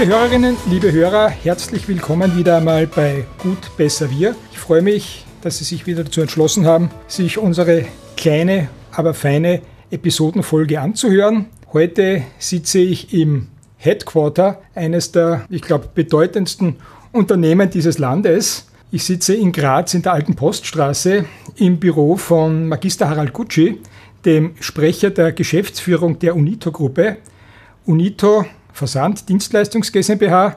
Liebe Hörerinnen, liebe Hörer, herzlich willkommen wieder einmal bei Gut, Besser, Wir. Ich freue mich, dass Sie sich wieder dazu entschlossen haben, sich unsere kleine, aber feine Episodenfolge anzuhören. Heute sitze ich im Headquarter eines der, ich glaube, bedeutendsten Unternehmen dieses Landes. Ich sitze in Graz in der alten Poststraße im Büro von Magister Harald Gucci, dem Sprecher der Geschäftsführung der Unito-Gruppe. Unito Versand Dienstleistungs GmbH.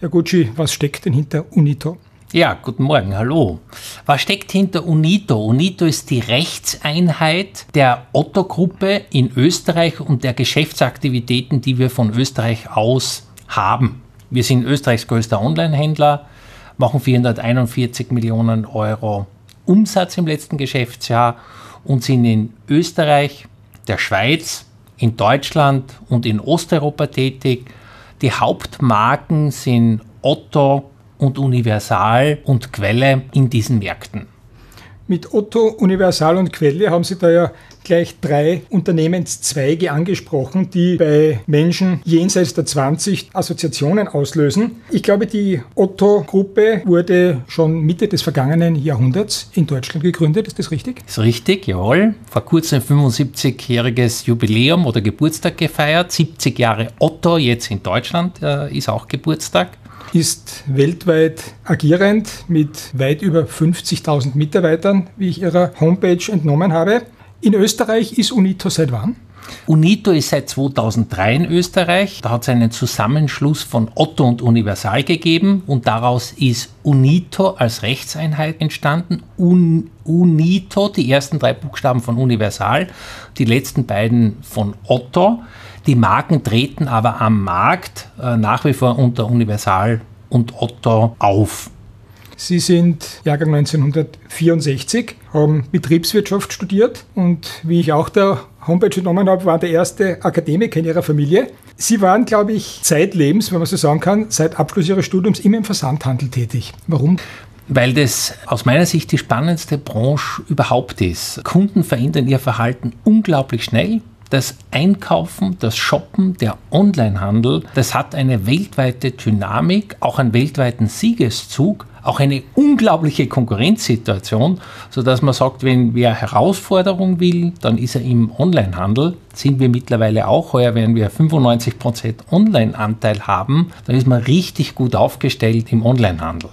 Herr Gucci, was steckt denn hinter Unito? Ja, guten Morgen, hallo. Was steckt hinter UNITO? UNITO ist die Rechtseinheit der Otto-Gruppe in Österreich und der Geschäftsaktivitäten, die wir von Österreich aus haben. Wir sind Österreichs größter Online-Händler, machen 441 Millionen Euro Umsatz im letzten Geschäftsjahr und sind in Österreich, der Schweiz, in Deutschland und in Osteuropa tätig. Die Hauptmarken sind Otto und Universal und Quelle in diesen Märkten. Mit Otto, Universal und Quelle haben Sie da ja gleich drei Unternehmenszweige angesprochen, die bei Menschen jenseits der 20 Assoziationen auslösen. Ich glaube, die Otto-Gruppe wurde schon Mitte des vergangenen Jahrhunderts in Deutschland gegründet. Ist das richtig? Ist richtig, jawohl. Vor kurzem 75-jähriges Jubiläum oder Geburtstag gefeiert. 70 Jahre Otto, jetzt in Deutschland äh, ist auch Geburtstag ist weltweit agierend mit weit über 50.000 Mitarbeitern, wie ich ihrer Homepage entnommen habe. In Österreich ist UNITO seit wann? UNITO ist seit 2003 in Österreich. Da hat es einen Zusammenschluss von Otto und Universal gegeben und daraus ist UNITO als Rechtseinheit entstanden. Un UNITO, die ersten drei Buchstaben von Universal, die letzten beiden von Otto. Die Marken treten aber am Markt äh, nach wie vor unter Universal und Otto auf. Sie sind Jahrgang 1964, haben Betriebswirtschaft studiert und wie ich auch der Homepage genommen habe, war der erste Akademiker in Ihrer Familie. Sie waren, glaube ich, zeitlebens, wenn man so sagen kann, seit Abschluss Ihres Studiums immer im Versandhandel tätig. Warum? Weil das aus meiner Sicht die spannendste Branche überhaupt ist. Kunden verändern ihr Verhalten unglaublich schnell das Einkaufen, das Shoppen, der Onlinehandel, das hat eine weltweite Dynamik, auch einen weltweiten Siegeszug, auch eine unglaubliche Konkurrenzsituation, sodass man sagt, wenn wer Herausforderung will, dann ist er im Onlinehandel. Sind wir mittlerweile auch, heuer werden wir 95% Online-Anteil haben, dann ist man richtig gut aufgestellt im Onlinehandel.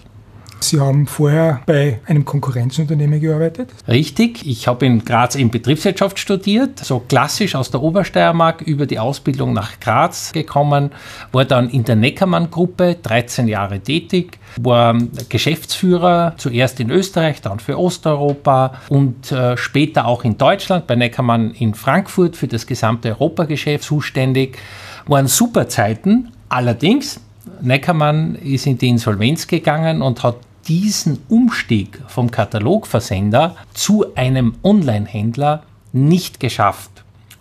Sie haben vorher bei einem Konkurrenzunternehmen gearbeitet? Richtig. Ich habe in Graz in Betriebswirtschaft studiert, so klassisch aus der Obersteiermark über die Ausbildung nach Graz gekommen, war dann in der Neckermann-Gruppe 13 Jahre tätig, war Geschäftsführer zuerst in Österreich, dann für Osteuropa und äh, später auch in Deutschland bei Neckermann in Frankfurt für das gesamte Europageschäft zuständig. Waren super Zeiten, allerdings Neckermann ist in die Insolvenz gegangen und hat diesen Umstieg vom Katalogversender zu einem Online-Händler nicht geschafft.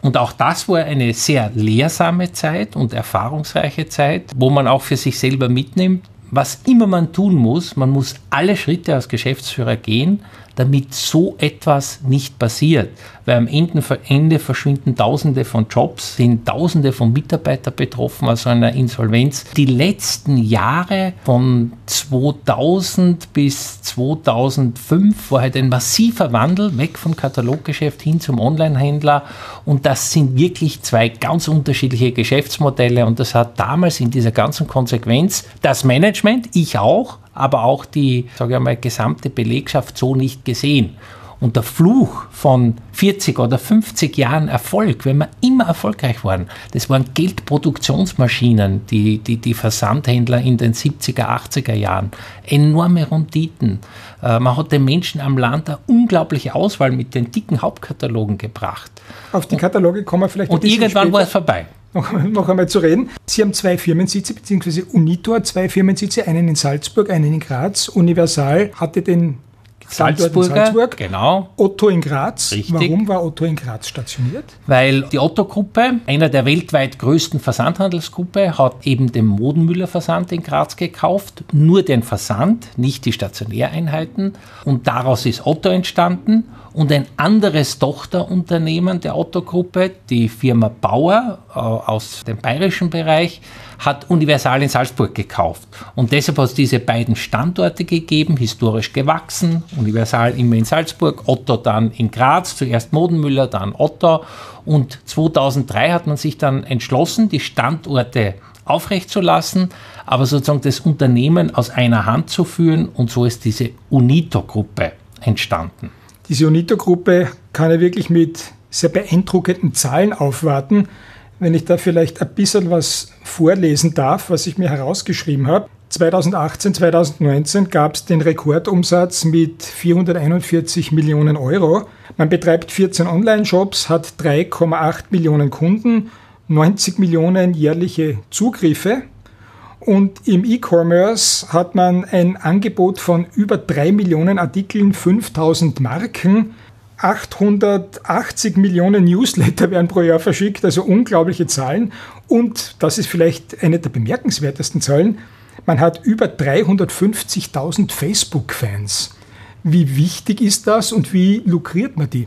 Und auch das war eine sehr lehrsame Zeit und erfahrungsreiche Zeit, wo man auch für sich selber mitnimmt, was immer man tun muss, man muss alle Schritte als Geschäftsführer gehen, damit so etwas nicht passiert. Weil am Ende, verschwinden Tausende von Jobs, sind Tausende von Mitarbeitern betroffen, also einer Insolvenz. Die letzten Jahre von 2000 bis 2005 war halt ein massiver Wandel weg vom Kataloggeschäft hin zum Onlinehändler und das sind wirklich zwei ganz unterschiedliche Geschäftsmodelle und das hat damals in dieser ganzen Konsequenz das Management, ich auch, aber auch die, sage ich mal, gesamte Belegschaft so nicht gesehen. Und der Fluch von 40 oder 50 Jahren Erfolg, wenn wir immer erfolgreich waren, das waren Geldproduktionsmaschinen, die, die, die Versandhändler in den 70er, 80er Jahren. Enorme Renditen. Äh, man hat den Menschen am Land eine unglaubliche Auswahl mit den dicken Hauptkatalogen gebracht. Auf die Kataloge kommen wir vielleicht Und irgendwann war es vorbei noch, noch einmal zu reden. Sie haben zwei Firmensitze, beziehungsweise Unitor, zwei Firmensitze, einen in Salzburg, einen in Graz. Universal hatte den Salzburger, Salzburg. Genau. Otto in Graz. Richtig. Warum war Otto in Graz stationiert? Weil die Otto-Gruppe, einer der weltweit größten Versandhandelsgruppe, hat eben den Modenmüller-Versand in Graz gekauft. Nur den Versand, nicht die Stationäreinheiten. Und daraus ist Otto entstanden. Und ein anderes Tochterunternehmen der Otto-Gruppe, die Firma Bauer äh, aus dem bayerischen Bereich, hat Universal in Salzburg gekauft. Und deshalb hat es diese beiden Standorte gegeben, historisch gewachsen. Universal immer in Salzburg, Otto dann in Graz, zuerst Modenmüller, dann Otto. Und 2003 hat man sich dann entschlossen, die Standorte aufrechtzulassen, aber sozusagen das Unternehmen aus einer Hand zu führen. Und so ist diese Unito-Gruppe entstanden. Diese Unito-Gruppe kann ja wirklich mit sehr beeindruckenden Zahlen aufwarten. Wenn ich da vielleicht ein bisschen was vorlesen darf, was ich mir herausgeschrieben habe. 2018, 2019 gab es den Rekordumsatz mit 441 Millionen Euro. Man betreibt 14 Online-Shops, hat 3,8 Millionen Kunden, 90 Millionen jährliche Zugriffe. Und im E-Commerce hat man ein Angebot von über 3 Millionen Artikeln, 5000 Marken, 880 Millionen Newsletter werden pro Jahr verschickt, also unglaubliche Zahlen. Und das ist vielleicht eine der bemerkenswertesten Zahlen. Man hat über 350.000 Facebook-Fans. Wie wichtig ist das und wie lukriert man die?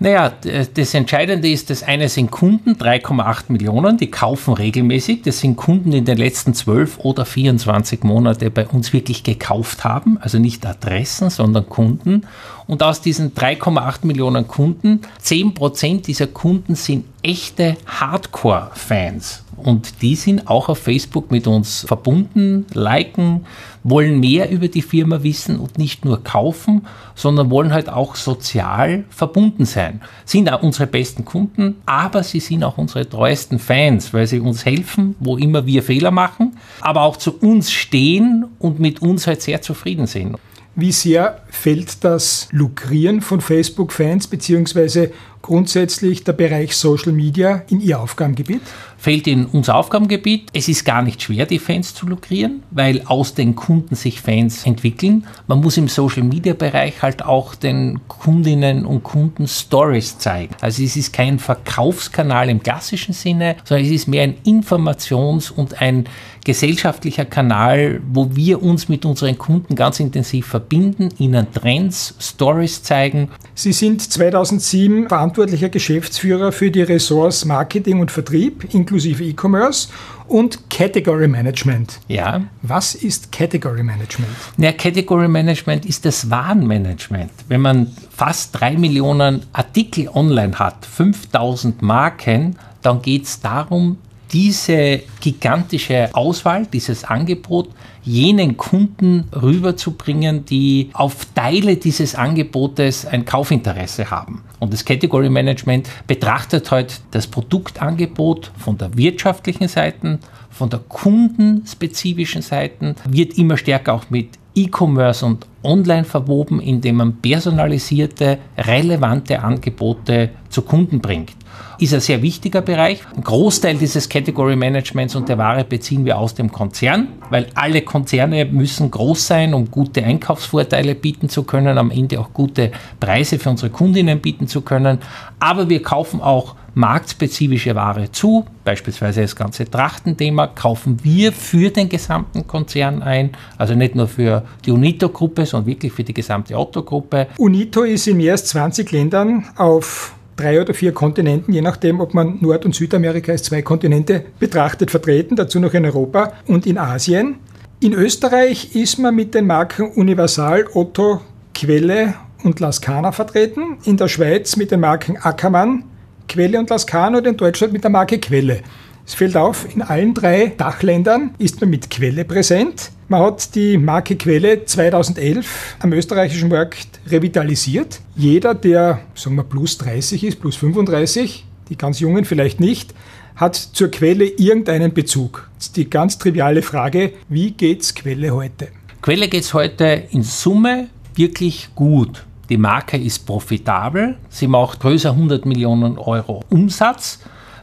Naja, das Entscheidende ist, das eine sind Kunden, 3,8 Millionen, die kaufen regelmäßig. Das sind Kunden, die in den letzten 12 oder 24 Monate bei uns wirklich gekauft haben. Also nicht Adressen, sondern Kunden. Und aus diesen 3,8 Millionen Kunden, 10% dieser Kunden sind echte Hardcore-Fans. Und die sind auch auf Facebook mit uns verbunden, liken, wollen mehr über die Firma wissen und nicht nur kaufen, sondern wollen halt auch sozial verbunden sein. Sind auch unsere besten Kunden, aber sie sind auch unsere treuesten Fans, weil sie uns helfen, wo immer wir Fehler machen, aber auch zu uns stehen und mit uns halt sehr zufrieden sind. Wie sehr fällt das Lukrieren von Facebook-Fans beziehungsweise grundsätzlich der Bereich Social Media in Ihr Aufgabengebiet? Fällt in unser Aufgabengebiet. Es ist gar nicht schwer, die Fans zu lukrieren, weil aus den Kunden sich Fans entwickeln. Man muss im Social Media Bereich halt auch den Kundinnen und Kunden Stories zeigen. Also es ist kein Verkaufskanal im klassischen Sinne, sondern es ist mehr ein Informations- und ein gesellschaftlicher Kanal, wo wir uns mit unseren Kunden ganz intensiv verbinden, ihnen Trends, Stories zeigen. Sie sind 2007 verantwortlicher Geschäftsführer für die Ressorts Marketing und Vertrieb inklusive E-Commerce und Category Management. Ja. Was ist Category Management? Ja, Category Management ist das Warenmanagement. Wenn man fast drei Millionen Artikel online hat, 5000 Marken, dann geht es darum, diese gigantische Auswahl, dieses Angebot jenen Kunden rüberzubringen, die auf Teile dieses Angebotes ein Kaufinteresse haben. Und das Category Management betrachtet heute das Produktangebot von der wirtschaftlichen Seite, von der kundenspezifischen Seite, wird immer stärker auch mit E-Commerce und Online verwoben, indem man personalisierte, relevante Angebote zu Kunden bringt ist ein sehr wichtiger Bereich. Ein Großteil dieses Category Managements und der Ware beziehen wir aus dem Konzern, weil alle Konzerne müssen groß sein, um gute Einkaufsvorteile bieten zu können, am Ende auch gute Preise für unsere Kundinnen bieten zu können. Aber wir kaufen auch marktspezifische Ware zu, beispielsweise das ganze Trachtenthema, kaufen wir für den gesamten Konzern ein, also nicht nur für die Unito-Gruppe, sondern wirklich für die gesamte Otto-Gruppe. Unito ist in mehr als 20 Ländern auf drei oder vier Kontinenten, je nachdem, ob man Nord- und Südamerika als zwei Kontinente betrachtet, vertreten, dazu noch in Europa und in Asien. In Österreich ist man mit den Marken Universal, Otto, Quelle und Lascana vertreten, in der Schweiz mit den Marken Ackermann, Quelle und Lascana und in Deutschland mit der Marke Quelle. Es fällt auf, in allen drei Dachländern ist man mit Quelle präsent. Man hat die Marke Quelle 2011 am österreichischen Markt revitalisiert. Jeder, der, sagen wir, plus 30 ist, plus 35, die ganz Jungen vielleicht nicht, hat zur Quelle irgendeinen Bezug. Jetzt die ganz triviale Frage, wie geht's Quelle heute? Quelle geht's heute in Summe wirklich gut. Die Marke ist profitabel, sie macht größer 100 Millionen Euro Umsatz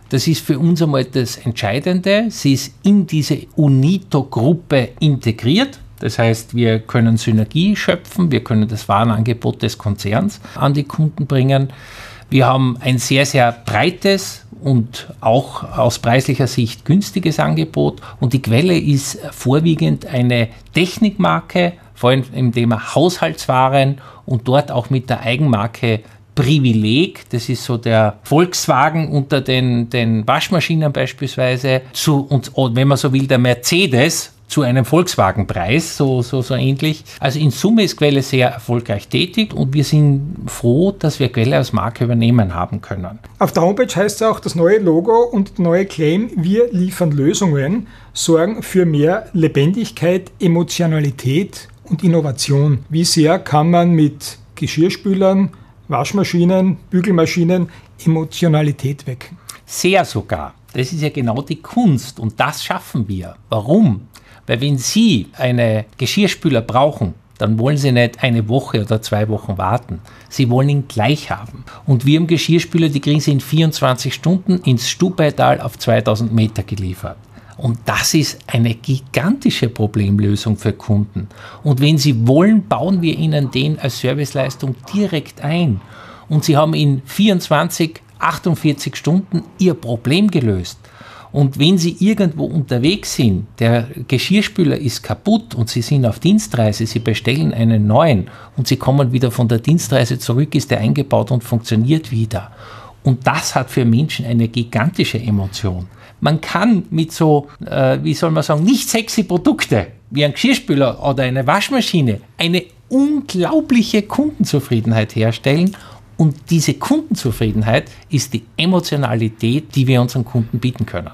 das ist für uns einmal das Entscheidende. Sie ist in diese UNITO-Gruppe integriert. Das heißt, wir können Synergie schöpfen, wir können das Warenangebot des Konzerns an die Kunden bringen. Wir haben ein sehr, sehr breites und auch aus preislicher Sicht günstiges Angebot und die Quelle ist vorwiegend eine Technikmarke, vor allem im Thema Haushaltswaren und dort auch mit der Eigenmarke Privileg, das ist so der Volkswagen unter den, den Waschmaschinen beispielsweise, zu, und, wenn man so will, der Mercedes zu einem Volkswagenpreis, so, so, so ähnlich. Also in Summe ist Quelle sehr erfolgreich tätig und wir sind froh, dass wir Quelle als Marke übernehmen haben können. Auf der Homepage heißt es auch, das neue Logo und neue Claim, wir liefern Lösungen, sorgen für mehr Lebendigkeit, Emotionalität und Innovation. Wie sehr kann man mit Geschirrspülern, Waschmaschinen, Bügelmaschinen Emotionalität wecken? Sehr sogar. Das ist ja genau die Kunst und das schaffen wir. Warum? Weil wenn Sie eine Geschirrspüler brauchen, dann wollen Sie nicht eine Woche oder zwei Wochen warten. Sie wollen ihn gleich haben. Und wir im Geschirrspüler, die kriegen Sie in 24 Stunden ins Stubaital auf 2000 Meter geliefert. Und das ist eine gigantische Problemlösung für Kunden. Und wenn Sie wollen, bauen wir Ihnen den als Serviceleistung direkt ein. Und Sie haben in 24, 48 Stunden Ihr Problem gelöst. Und wenn Sie irgendwo unterwegs sind, der Geschirrspüler ist kaputt und Sie sind auf Dienstreise, Sie bestellen einen neuen und Sie kommen wieder von der Dienstreise zurück, ist der eingebaut und funktioniert wieder. Und das hat für Menschen eine gigantische Emotion. Man kann mit so, äh, wie soll man sagen, nicht sexy Produkte wie ein Geschirrspüler oder eine Waschmaschine eine unglaubliche Kundenzufriedenheit herstellen und diese Kundenzufriedenheit ist die Emotionalität, die wir unseren Kunden bieten können.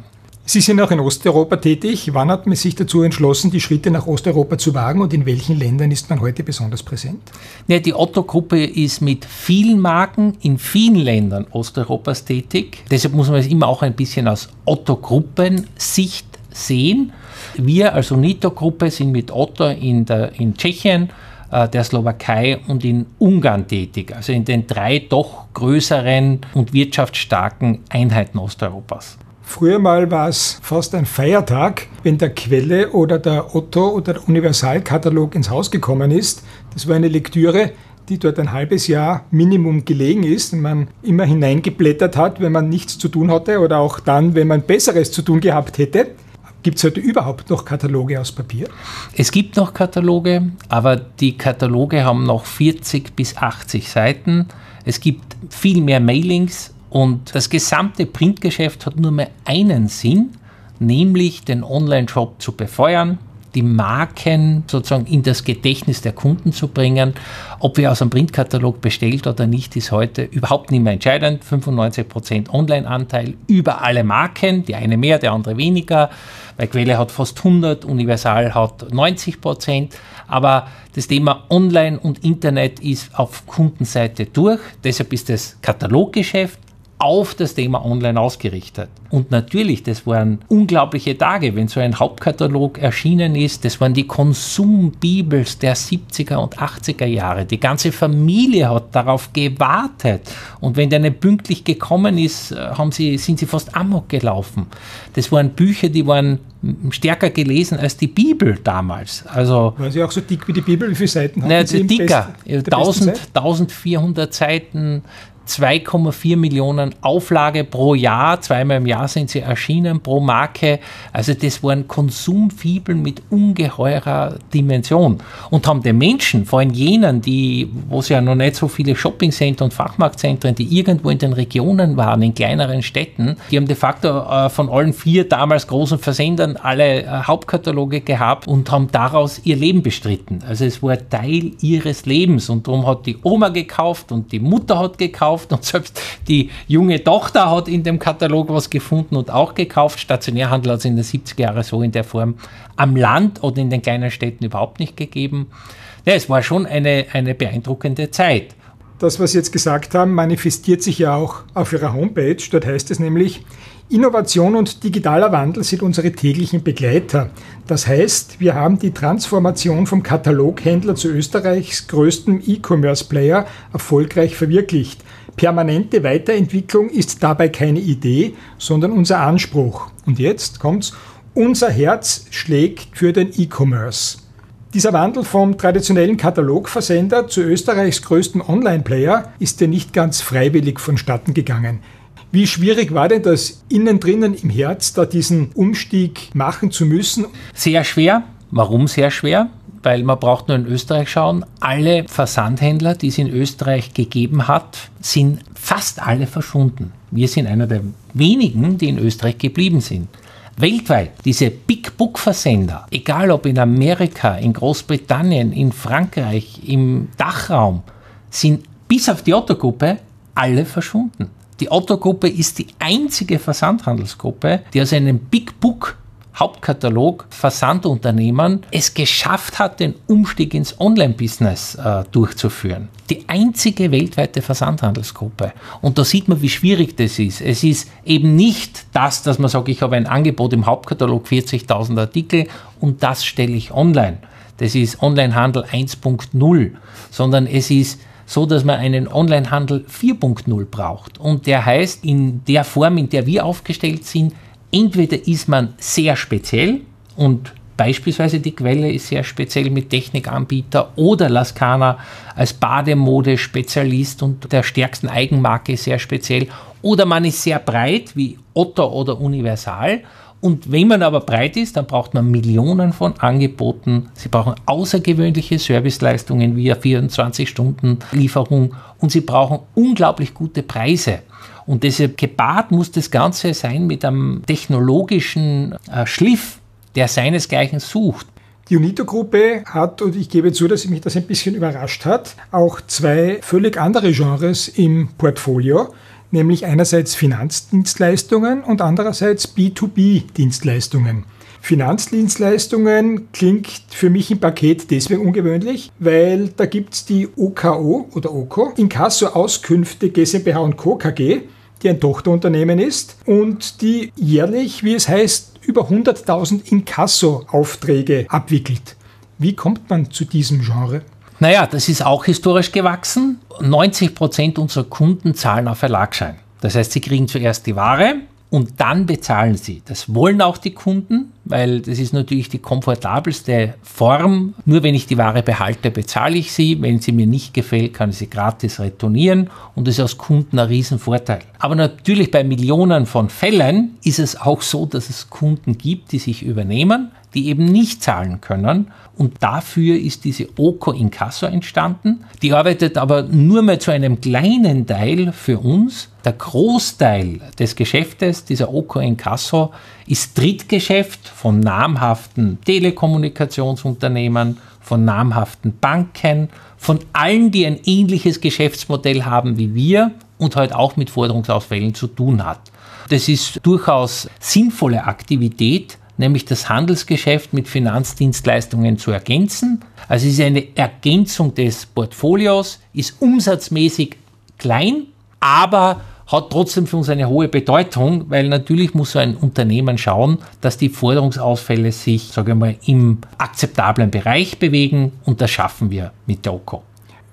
Sie sind auch in Osteuropa tätig. Wann hat man sich dazu entschlossen, die Schritte nach Osteuropa zu wagen und in welchen Ländern ist man heute besonders präsent? Ja, die Otto-Gruppe ist mit vielen Marken in vielen Ländern Osteuropas tätig. Deshalb muss man es immer auch ein bisschen aus Otto-Gruppen-Sicht sehen. Wir als Unito-Gruppe sind mit Otto in, der, in Tschechien, äh, der Slowakei und in Ungarn tätig, also in den drei doch größeren und wirtschaftsstarken Einheiten Osteuropas. Früher mal war es fast ein Feiertag, wenn der Quelle oder der Otto oder der Universalkatalog ins Haus gekommen ist. Das war eine Lektüre, die dort ein halbes Jahr Minimum gelegen ist und man immer hineingeblättert hat, wenn man nichts zu tun hatte oder auch dann, wenn man Besseres zu tun gehabt hätte. Gibt es heute überhaupt noch Kataloge aus Papier? Es gibt noch Kataloge, aber die Kataloge haben noch 40 bis 80 Seiten. Es gibt viel mehr Mailings und das gesamte Printgeschäft hat nur mehr einen Sinn, nämlich den Online-Shop zu befeuern, die Marken sozusagen in das Gedächtnis der Kunden zu bringen. Ob wir aus einem Printkatalog bestellt oder nicht, ist heute überhaupt nicht mehr entscheidend. 95% Online-Anteil über alle Marken, die eine mehr, der andere weniger. Weil Quelle hat fast 100, Universal hat 90%. Aber das Thema Online und Internet ist auf Kundenseite durch. Deshalb ist das Kataloggeschäft auf das Thema Online ausgerichtet. Und natürlich, das waren unglaubliche Tage, wenn so ein Hauptkatalog erschienen ist. Das waren die Konsumbibels der 70er und 80er Jahre. Die ganze Familie hat darauf gewartet. Und wenn der nicht pünktlich gekommen ist, haben sie, sind sie fast amok gelaufen. Das waren Bücher, die waren stärker gelesen als die Bibel damals. Also, War sie auch so dick wie die Bibel? Wie viele Seiten hat sie? Dicker. Best, 1000, 1400 Seiten, 2,4 Millionen Auflage pro Jahr, zweimal im Jahr sind sie erschienen pro Marke. Also das waren Konsumfibeln mit ungeheurer Dimension und haben den Menschen, vor allem jenen, die, wo es ja noch nicht so viele Shoppingcenter und Fachmarktzentren, die irgendwo in den Regionen waren, in kleineren Städten, die haben de facto äh, von allen vier damals großen Versendern alle äh, Hauptkataloge gehabt und haben daraus ihr Leben bestritten. Also es war Teil ihres Lebens und darum hat die Oma gekauft und die Mutter hat gekauft gekauft und selbst die junge Tochter hat in dem Katalog was gefunden und auch gekauft. Stationärhandel hat es in den 70er Jahren so in der Form am Land oder in den kleinen Städten überhaupt nicht gegeben. Ja, es war schon eine, eine beeindruckende Zeit. Das, was Sie jetzt gesagt haben, manifestiert sich ja auch auf Ihrer Homepage. Dort heißt es nämlich, Innovation und digitaler Wandel sind unsere täglichen Begleiter. Das heißt, wir haben die Transformation vom Kataloghändler zu Österreichs größtem E-Commerce-Player erfolgreich verwirklicht. Permanente Weiterentwicklung ist dabei keine Idee, sondern unser Anspruch. Und jetzt kommt's. Unser Herz schlägt für den E-Commerce. Dieser Wandel vom traditionellen Katalogversender zu Österreichs größtem Online-Player ist ja nicht ganz freiwillig vonstatten gegangen. Wie schwierig war denn das innen drinnen im Herz, da diesen Umstieg machen zu müssen? Sehr schwer. Warum sehr schwer? Weil man braucht nur in Österreich schauen. Alle Versandhändler, die es in Österreich gegeben hat, sind fast alle verschwunden. Wir sind einer der wenigen, die in Österreich geblieben sind. Weltweit, diese Big Book Versender, egal ob in Amerika, in Großbritannien, in Frankreich, im Dachraum, sind bis auf die Otto-Gruppe alle verschwunden. Die Otto-Gruppe ist die einzige Versandhandelsgruppe, die aus einem Big Book Hauptkatalog Versandunternehmen es geschafft hat, den Umstieg ins Online-Business äh, durchzuführen. Die einzige weltweite Versandhandelsgruppe. Und da sieht man, wie schwierig das ist. Es ist eben nicht das, dass man sagt, ich habe ein Angebot im Hauptkatalog 40.000 Artikel und das stelle ich online. Das ist Onlinehandel 1.0, sondern es ist so, dass man einen Onlinehandel 4.0 braucht. Und der heißt, in der Form, in der wir aufgestellt sind, entweder ist man sehr speziell und beispielsweise die Quelle ist sehr speziell mit Technikanbieter oder Lascana als Bademode-Spezialist und der stärksten Eigenmarke sehr speziell oder man ist sehr breit wie Otto oder Universal und wenn man aber breit ist, dann braucht man Millionen von Angeboten. Sie brauchen außergewöhnliche Serviceleistungen wie 24-Stunden-Lieferung und sie brauchen unglaublich gute Preise. Und deshalb gepaart muss das Ganze sein mit einem technologischen äh, Schliff, der seinesgleichen sucht. Die Unito-Gruppe hat, und ich gebe zu, dass mich das ein bisschen überrascht hat, auch zwei völlig andere Genres im Portfolio, nämlich einerseits Finanzdienstleistungen und andererseits B2B-Dienstleistungen. Finanzdienstleistungen klingt für mich im Paket deswegen ungewöhnlich, weil da gibt es die OKO oder OKO, Inkasso Auskünfte GmbH und Co. KG, die ein Tochterunternehmen ist und die jährlich, wie es heißt, über 100.000 Inkasso-Aufträge abwickelt. Wie kommt man zu diesem Genre? Naja, das ist auch historisch gewachsen. 90 Prozent unserer Kunden zahlen auf Verlagschein. Das heißt, sie kriegen zuerst die Ware, und dann bezahlen sie. Das wollen auch die Kunden, weil das ist natürlich die komfortabelste Form. Nur wenn ich die Ware behalte, bezahle ich sie. Wenn sie mir nicht gefällt, kann ich sie gratis retournieren und das ist aus Kunden ein Riesenvorteil. Aber natürlich bei Millionen von Fällen ist es auch so, dass es Kunden gibt, die sich übernehmen, die eben nicht zahlen können. Und dafür ist diese Oco Incasso entstanden. Die arbeitet aber nur mehr zu einem kleinen Teil für uns. Der Großteil des Geschäftes dieser Oco Incasso ist Drittgeschäft von namhaften Telekommunikationsunternehmen, von namhaften Banken, von allen, die ein ähnliches Geschäftsmodell haben wie wir und halt auch mit Forderungsausfällen zu tun hat. Das ist durchaus sinnvolle Aktivität, nämlich das Handelsgeschäft mit Finanzdienstleistungen zu ergänzen. Also es ist eine Ergänzung des Portfolios, ist umsatzmäßig klein, aber hat trotzdem für uns eine hohe Bedeutung, weil natürlich muss so ein Unternehmen schauen, dass die Forderungsausfälle sich, sage ich mal, im akzeptablen Bereich bewegen und das schaffen wir mit der OCO.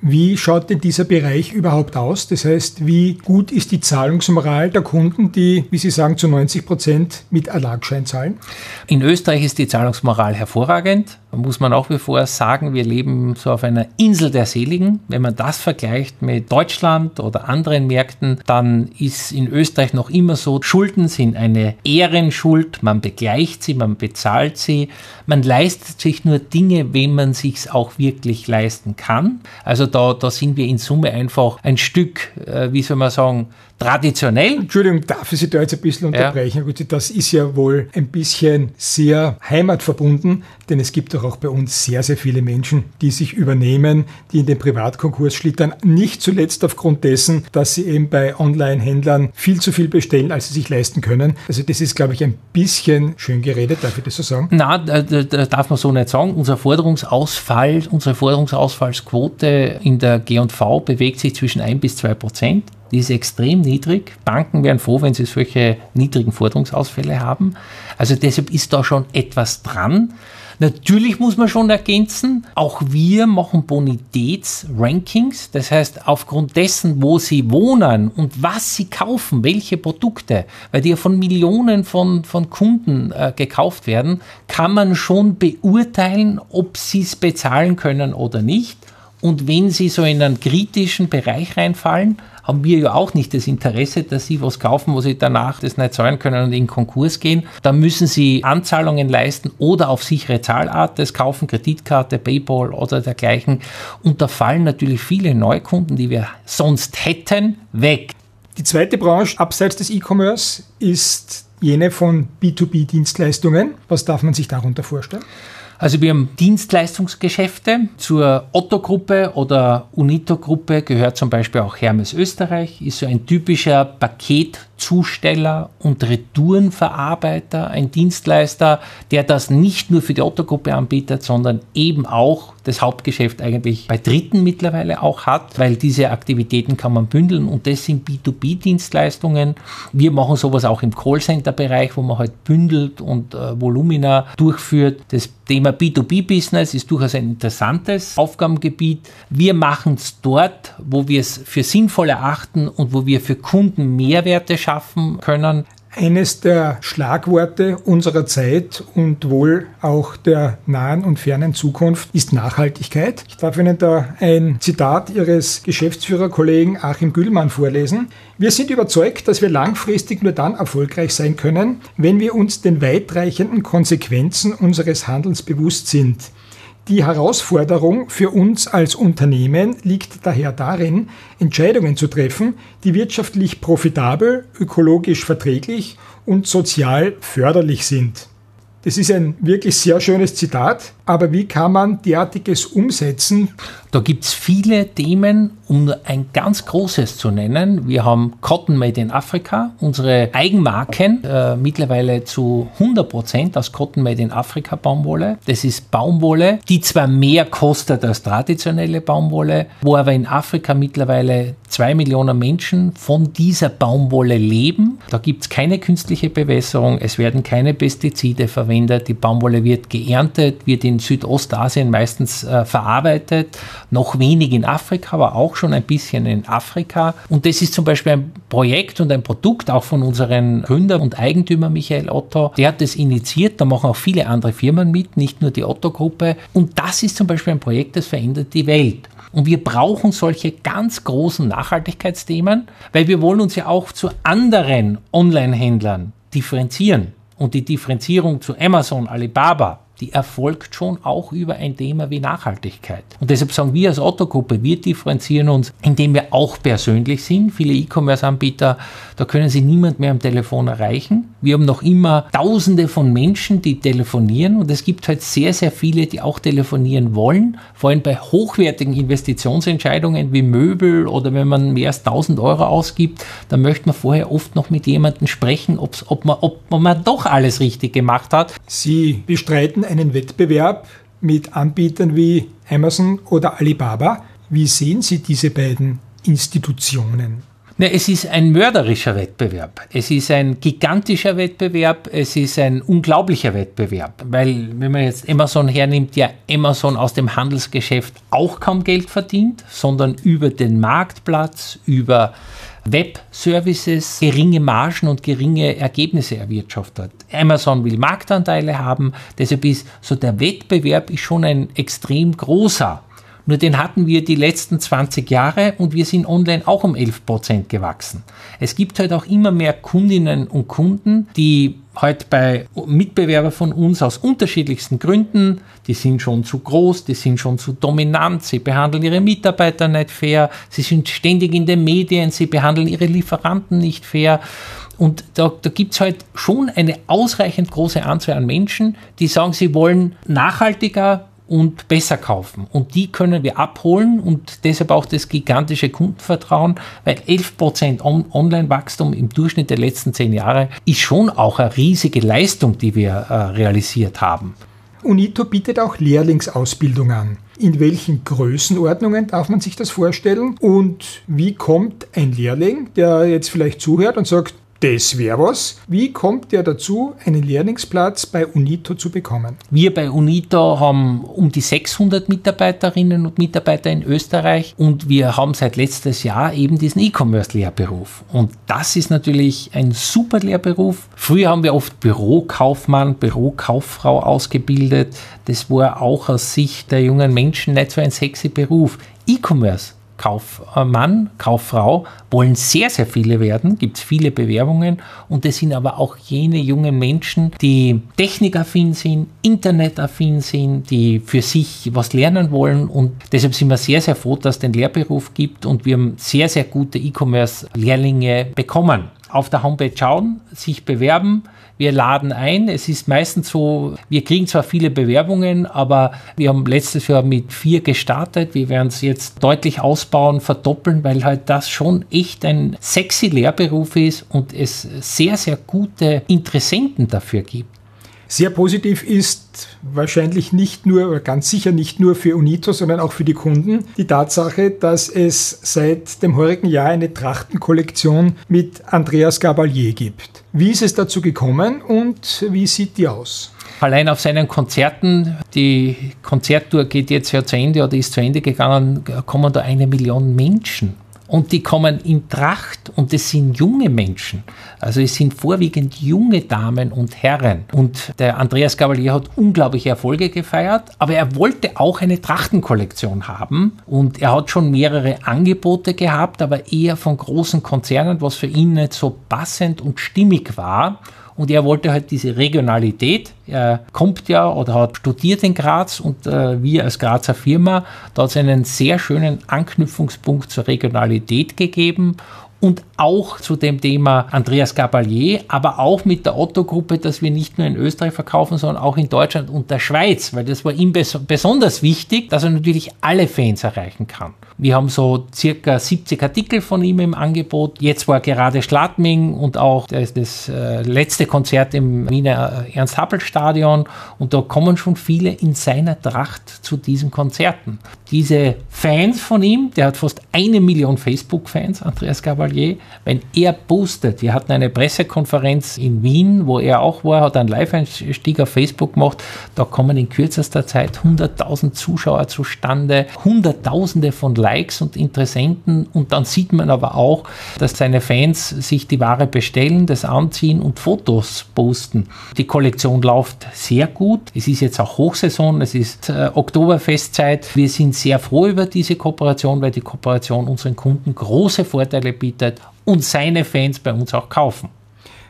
Wie schaut denn dieser Bereich überhaupt aus? Das heißt, wie gut ist die Zahlungsmoral der Kunden, die, wie Sie sagen, zu 90 Prozent mit Erlagschein zahlen? In Österreich ist die Zahlungsmoral hervorragend. Muss man auch wie vor sagen, wir leben so auf einer Insel der Seligen. Wenn man das vergleicht mit Deutschland oder anderen Märkten, dann ist in Österreich noch immer so, Schulden sind eine Ehrenschuld. Man begleicht sie, man bezahlt sie. Man leistet sich nur Dinge, wenn man sich auch wirklich leisten kann. Also da, da sind wir in Summe einfach ein Stück, äh, wie soll man sagen, traditionell. Entschuldigung, darf ich Sie da jetzt ein bisschen unterbrechen? Ja. Das ist ja wohl ein bisschen sehr heimatverbunden, denn es gibt doch auch bei uns sehr, sehr viele Menschen, die sich übernehmen, die in den Privatkonkurs schlittern, nicht zuletzt aufgrund dessen, dass sie eben bei Online-Händlern viel zu viel bestellen, als sie sich leisten können. Also das ist, glaube ich, ein bisschen schön geredet, darf ich das so sagen? Na, da, da darf man so nicht sagen. Unser Forderungsausfall, unsere Forderungsausfallsquote in der G&V bewegt sich zwischen 1 bis 2 Prozent. Die ist extrem niedrig. Banken wären froh, wenn sie solche niedrigen Forderungsausfälle haben. Also deshalb ist da schon etwas dran. Natürlich muss man schon ergänzen, auch wir machen Bonitätsrankings. Das heißt, aufgrund dessen, wo sie wohnen und was sie kaufen, welche Produkte, weil die ja von Millionen von, von Kunden äh, gekauft werden, kann man schon beurteilen, ob sie es bezahlen können oder nicht. Und wenn sie so in einen kritischen Bereich reinfallen, haben wir ja auch nicht das Interesse, dass sie was kaufen, wo sie danach das nicht zahlen können und in Konkurs gehen. Da müssen sie Anzahlungen leisten oder auf sichere Zahlart das kaufen, Kreditkarte, Paypal oder dergleichen. Und da fallen natürlich viele Neukunden, die wir sonst hätten, weg. Die zweite Branche abseits des E-Commerce ist jene von B2B-Dienstleistungen. Was darf man sich darunter vorstellen? Also wir haben Dienstleistungsgeschäfte. Zur Otto-Gruppe oder Unito-Gruppe gehört zum Beispiel auch Hermes Österreich, ist so ein typischer Paketzusteller und Retourenverarbeiter, ein Dienstleister, der das nicht nur für die Otto-Gruppe anbietet, sondern eben auch das Hauptgeschäft eigentlich bei Dritten mittlerweile auch hat, weil diese Aktivitäten kann man bündeln und das sind B2B-Dienstleistungen. Wir machen sowas auch im Callcenter-Bereich, wo man halt bündelt und äh, Volumina durchführt. Das Thema B2B-Business ist durchaus ein interessantes Aufgabengebiet. Wir machen es dort, wo wir es für sinnvoll erachten und wo wir für Kunden Mehrwerte schaffen können. Eines der Schlagworte unserer Zeit und wohl auch der nahen und fernen Zukunft ist Nachhaltigkeit. Ich darf Ihnen da ein Zitat Ihres Geschäftsführerkollegen Achim Güllmann vorlesen. Wir sind überzeugt, dass wir langfristig nur dann erfolgreich sein können, wenn wir uns den weitreichenden Konsequenzen unseres Handelns bewusst sind. Die Herausforderung für uns als Unternehmen liegt daher darin, Entscheidungen zu treffen, die wirtschaftlich profitabel, ökologisch verträglich und sozial förderlich sind. Das ist ein wirklich sehr schönes Zitat, aber wie kann man derartiges umsetzen? Da gibt es viele Themen, um nur ein ganz großes zu nennen. Wir haben Cotton Made in Africa, unsere Eigenmarken, äh, mittlerweile zu 100 Prozent aus Cotton Made in Africa Baumwolle. Das ist Baumwolle, die zwar mehr kostet als traditionelle Baumwolle, wo aber in Afrika mittlerweile zwei Millionen Menschen von dieser Baumwolle leben. Da gibt es keine künstliche Bewässerung, es werden keine Pestizide verwendet, die Baumwolle wird geerntet, wird in Südostasien meistens äh, verarbeitet, noch wenig in Afrika, aber auch schon ein bisschen in Afrika. Und das ist zum Beispiel ein Projekt und ein Produkt auch von unserem Gründer und Eigentümer Michael Otto. Der hat das initiiert, da machen auch viele andere Firmen mit, nicht nur die Otto-Gruppe. Und das ist zum Beispiel ein Projekt, das verändert die Welt. Und wir brauchen solche ganz großen Nachhaltigkeitsthemen, weil wir wollen uns ja auch zu anderen Online-Händlern differenzieren. Und die Differenzierung zu Amazon, Alibaba, die erfolgt schon auch über ein Thema wie Nachhaltigkeit. Und deshalb sagen wir als Otto-Gruppe, wir differenzieren uns, indem wir auch persönlich sind. Viele E-Commerce-Anbieter, da können sie niemand mehr am Telefon erreichen. Wir haben noch immer Tausende von Menschen, die telefonieren und es gibt halt sehr, sehr viele, die auch telefonieren wollen. Vor allem bei hochwertigen Investitionsentscheidungen wie Möbel oder wenn man mehr als 1000 Euro ausgibt, da möchte man vorher oft noch mit jemandem sprechen, ob man, ob man doch alles richtig gemacht hat. Sie bestreiten einen Wettbewerb mit Anbietern wie Amazon oder Alibaba. Wie sehen Sie diese beiden Institutionen? Ne, es ist ein mörderischer Wettbewerb. Es ist ein gigantischer Wettbewerb. Es ist ein unglaublicher Wettbewerb. Weil, wenn man jetzt Amazon hernimmt, ja Amazon aus dem Handelsgeschäft auch kaum Geld verdient, sondern über den Marktplatz, über Web-Services geringe Margen und geringe Ergebnisse erwirtschaftet. Amazon will Marktanteile haben, deshalb ist so der Wettbewerb ist schon ein extrem großer. Nur den hatten wir die letzten 20 Jahre und wir sind online auch um 11 Prozent gewachsen. Es gibt halt auch immer mehr Kundinnen und Kunden, die halt bei Mitbewerbern von uns aus unterschiedlichsten Gründen, die sind schon zu groß, die sind schon zu dominant, sie behandeln ihre Mitarbeiter nicht fair, sie sind ständig in den Medien, sie behandeln ihre Lieferanten nicht fair. Und da, da gibt es halt schon eine ausreichend große Anzahl an Menschen, die sagen, sie wollen nachhaltiger, und besser kaufen. Und die können wir abholen und deshalb auch das gigantische Kundenvertrauen, weil 11% On Online-Wachstum im Durchschnitt der letzten zehn Jahre ist schon auch eine riesige Leistung, die wir äh, realisiert haben. UNITO bietet auch Lehrlingsausbildung an. In welchen Größenordnungen darf man sich das vorstellen? Und wie kommt ein Lehrling, der jetzt vielleicht zuhört und sagt, das wäre was. Wie kommt der dazu, einen Lehrlingsplatz bei UNITO zu bekommen? Wir bei UNITO haben um die 600 Mitarbeiterinnen und Mitarbeiter in Österreich und wir haben seit letztes Jahr eben diesen E-Commerce-Lehrberuf. Und das ist natürlich ein super Lehrberuf. Früher haben wir oft Bürokaufmann, Bürokauffrau ausgebildet. Das war auch aus Sicht der jungen Menschen nicht so ein sexy Beruf. E-Commerce Kaufmann, Kauffrau, wollen sehr, sehr viele werden, gibt es viele Bewerbungen. Und es sind aber auch jene jungen Menschen, die technikaffin sind, internetaffin sind, die für sich was lernen wollen. Und deshalb sind wir sehr, sehr froh, dass es den Lehrberuf gibt. Und wir haben sehr, sehr gute E-Commerce-Lehrlinge bekommen. Auf der Homepage schauen, sich bewerben, wir laden ein. Es ist meistens so, wir kriegen zwar viele Bewerbungen, aber wir haben letztes Jahr mit vier gestartet. Wir werden es jetzt deutlich ausbauen, verdoppeln, weil halt das schon echt ein sexy Lehrberuf ist und es sehr, sehr gute Interessenten dafür gibt. Sehr positiv ist wahrscheinlich nicht nur oder ganz sicher nicht nur für Unito, sondern auch für die Kunden die Tatsache, dass es seit dem heurigen Jahr eine Trachtenkollektion mit Andreas Gabalier gibt. Wie ist es dazu gekommen und wie sieht die aus? Allein auf seinen Konzerten, die Konzerttour geht jetzt ja zu Ende oder ist zu Ende gegangen, kommen da eine Million Menschen und die kommen in Tracht und es sind junge Menschen. Also es sind vorwiegend junge Damen und Herren. Und der Andreas Gabalier hat unglaubliche Erfolge gefeiert, aber er wollte auch eine Trachtenkollektion haben und er hat schon mehrere Angebote gehabt, aber eher von großen Konzernen, was für ihn nicht so passend und stimmig war. Und er wollte halt diese Regionalität. Er kommt ja oder hat studiert in Graz und äh, wir als Grazer Firma, da hat es einen sehr schönen Anknüpfungspunkt zur Regionalität gegeben und auch zu dem Thema Andreas Gabalier, aber auch mit der Otto-Gruppe, dass wir nicht nur in Österreich verkaufen, sondern auch in Deutschland und der Schweiz, weil das war ihm bes besonders wichtig, dass er natürlich alle Fans erreichen kann. Wir haben so circa 70 Artikel von ihm im Angebot. Jetzt war gerade Schladming und auch das, das äh, letzte Konzert im Wiener äh, Ernst-Happel-Stadion und da kommen schon viele in seiner Tracht zu diesen Konzerten. Diese Fans von ihm, der hat fast eine Million Facebook-Fans, Andreas Gabalier, wenn er boostet, wir hatten eine Pressekonferenz in Wien, wo er auch war, hat einen Live-Einstieg auf Facebook gemacht, da kommen in kürzester Zeit 100.000 Zuschauer zustande, Hunderttausende von Likes und Interessenten und dann sieht man aber auch, dass seine Fans sich die Ware bestellen, das anziehen und Fotos posten. Die Kollektion läuft sehr gut. Es ist jetzt auch Hochsaison, es ist äh, Oktoberfestzeit. Wir sind sehr froh über diese Kooperation, weil die Kooperation unseren Kunden große Vorteile bietet und seine Fans bei uns auch kaufen.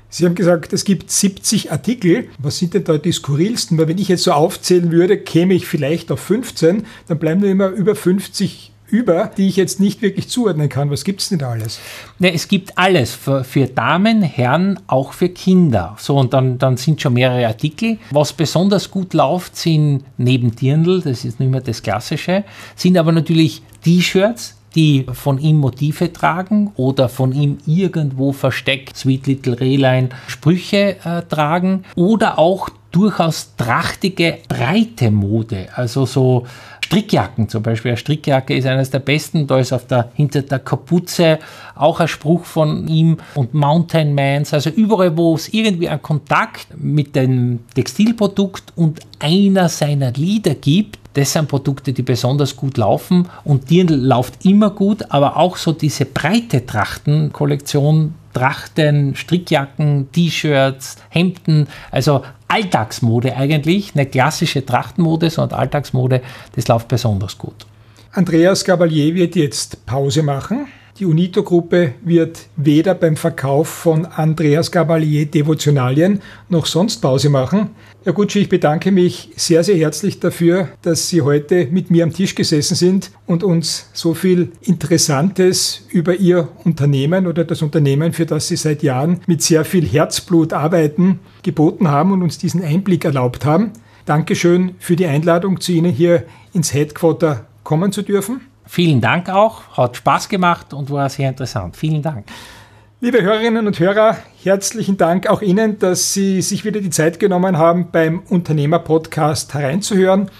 Sie haben gesagt, es gibt 70 Artikel. Was sind denn da die skurrilsten? Weil wenn ich jetzt so aufzählen würde, käme ich vielleicht auf 15, dann bleiben nur immer über 50 über, die ich jetzt nicht wirklich zuordnen kann. Was gibt es denn da alles? Ne, es gibt alles für, für, Damen, Herren, auch für Kinder. So, und dann, dann sind schon mehrere Artikel. Was besonders gut läuft, sind neben Dirndl, das ist nicht mehr das Klassische, sind aber natürlich T-Shirts, die von ihm Motive tragen oder von ihm irgendwo versteckt, Sweet Little Rehlein, Sprüche äh, tragen oder auch durchaus trachtige, breite Mode, also so Strickjacken zum Beispiel. Eine Strickjacke ist eines der besten. Da ist auf der, hinter der Kapuze auch ein Spruch von ihm und Mountain Mans. Also überall, wo es irgendwie einen Kontakt mit dem Textilprodukt und einer seiner Lieder gibt, das sind Produkte, die besonders gut laufen und Dirndl läuft immer gut, aber auch so diese breite Trachtenkollektion, Trachten, Strickjacken, T-Shirts, Hemden, also Alltagsmode eigentlich, eine klassische Trachtenmode, sondern Alltagsmode, das läuft besonders gut. Andreas Gabalier wird jetzt Pause machen. Die Unito-Gruppe wird weder beim Verkauf von Andreas Gabalier Devotionalien noch sonst Pause machen. Herr Gutschi, ich bedanke mich sehr, sehr herzlich dafür, dass Sie heute mit mir am Tisch gesessen sind und uns so viel Interessantes über Ihr Unternehmen oder das Unternehmen, für das Sie seit Jahren mit sehr viel Herzblut arbeiten, geboten haben und uns diesen Einblick erlaubt haben. Dankeschön für die Einladung, zu Ihnen hier ins Headquarter kommen zu dürfen. Vielen Dank auch, hat Spaß gemacht und war sehr interessant. Vielen Dank. Liebe Hörerinnen und Hörer, herzlichen Dank auch Ihnen, dass Sie sich wieder die Zeit genommen haben, beim Unternehmer-Podcast hereinzuhören.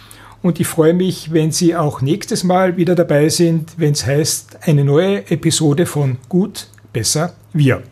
Und ich freue mich, wenn Sie auch nächstes Mal wieder dabei sind, wenn es heißt, eine neue Episode von Gut, besser, wir.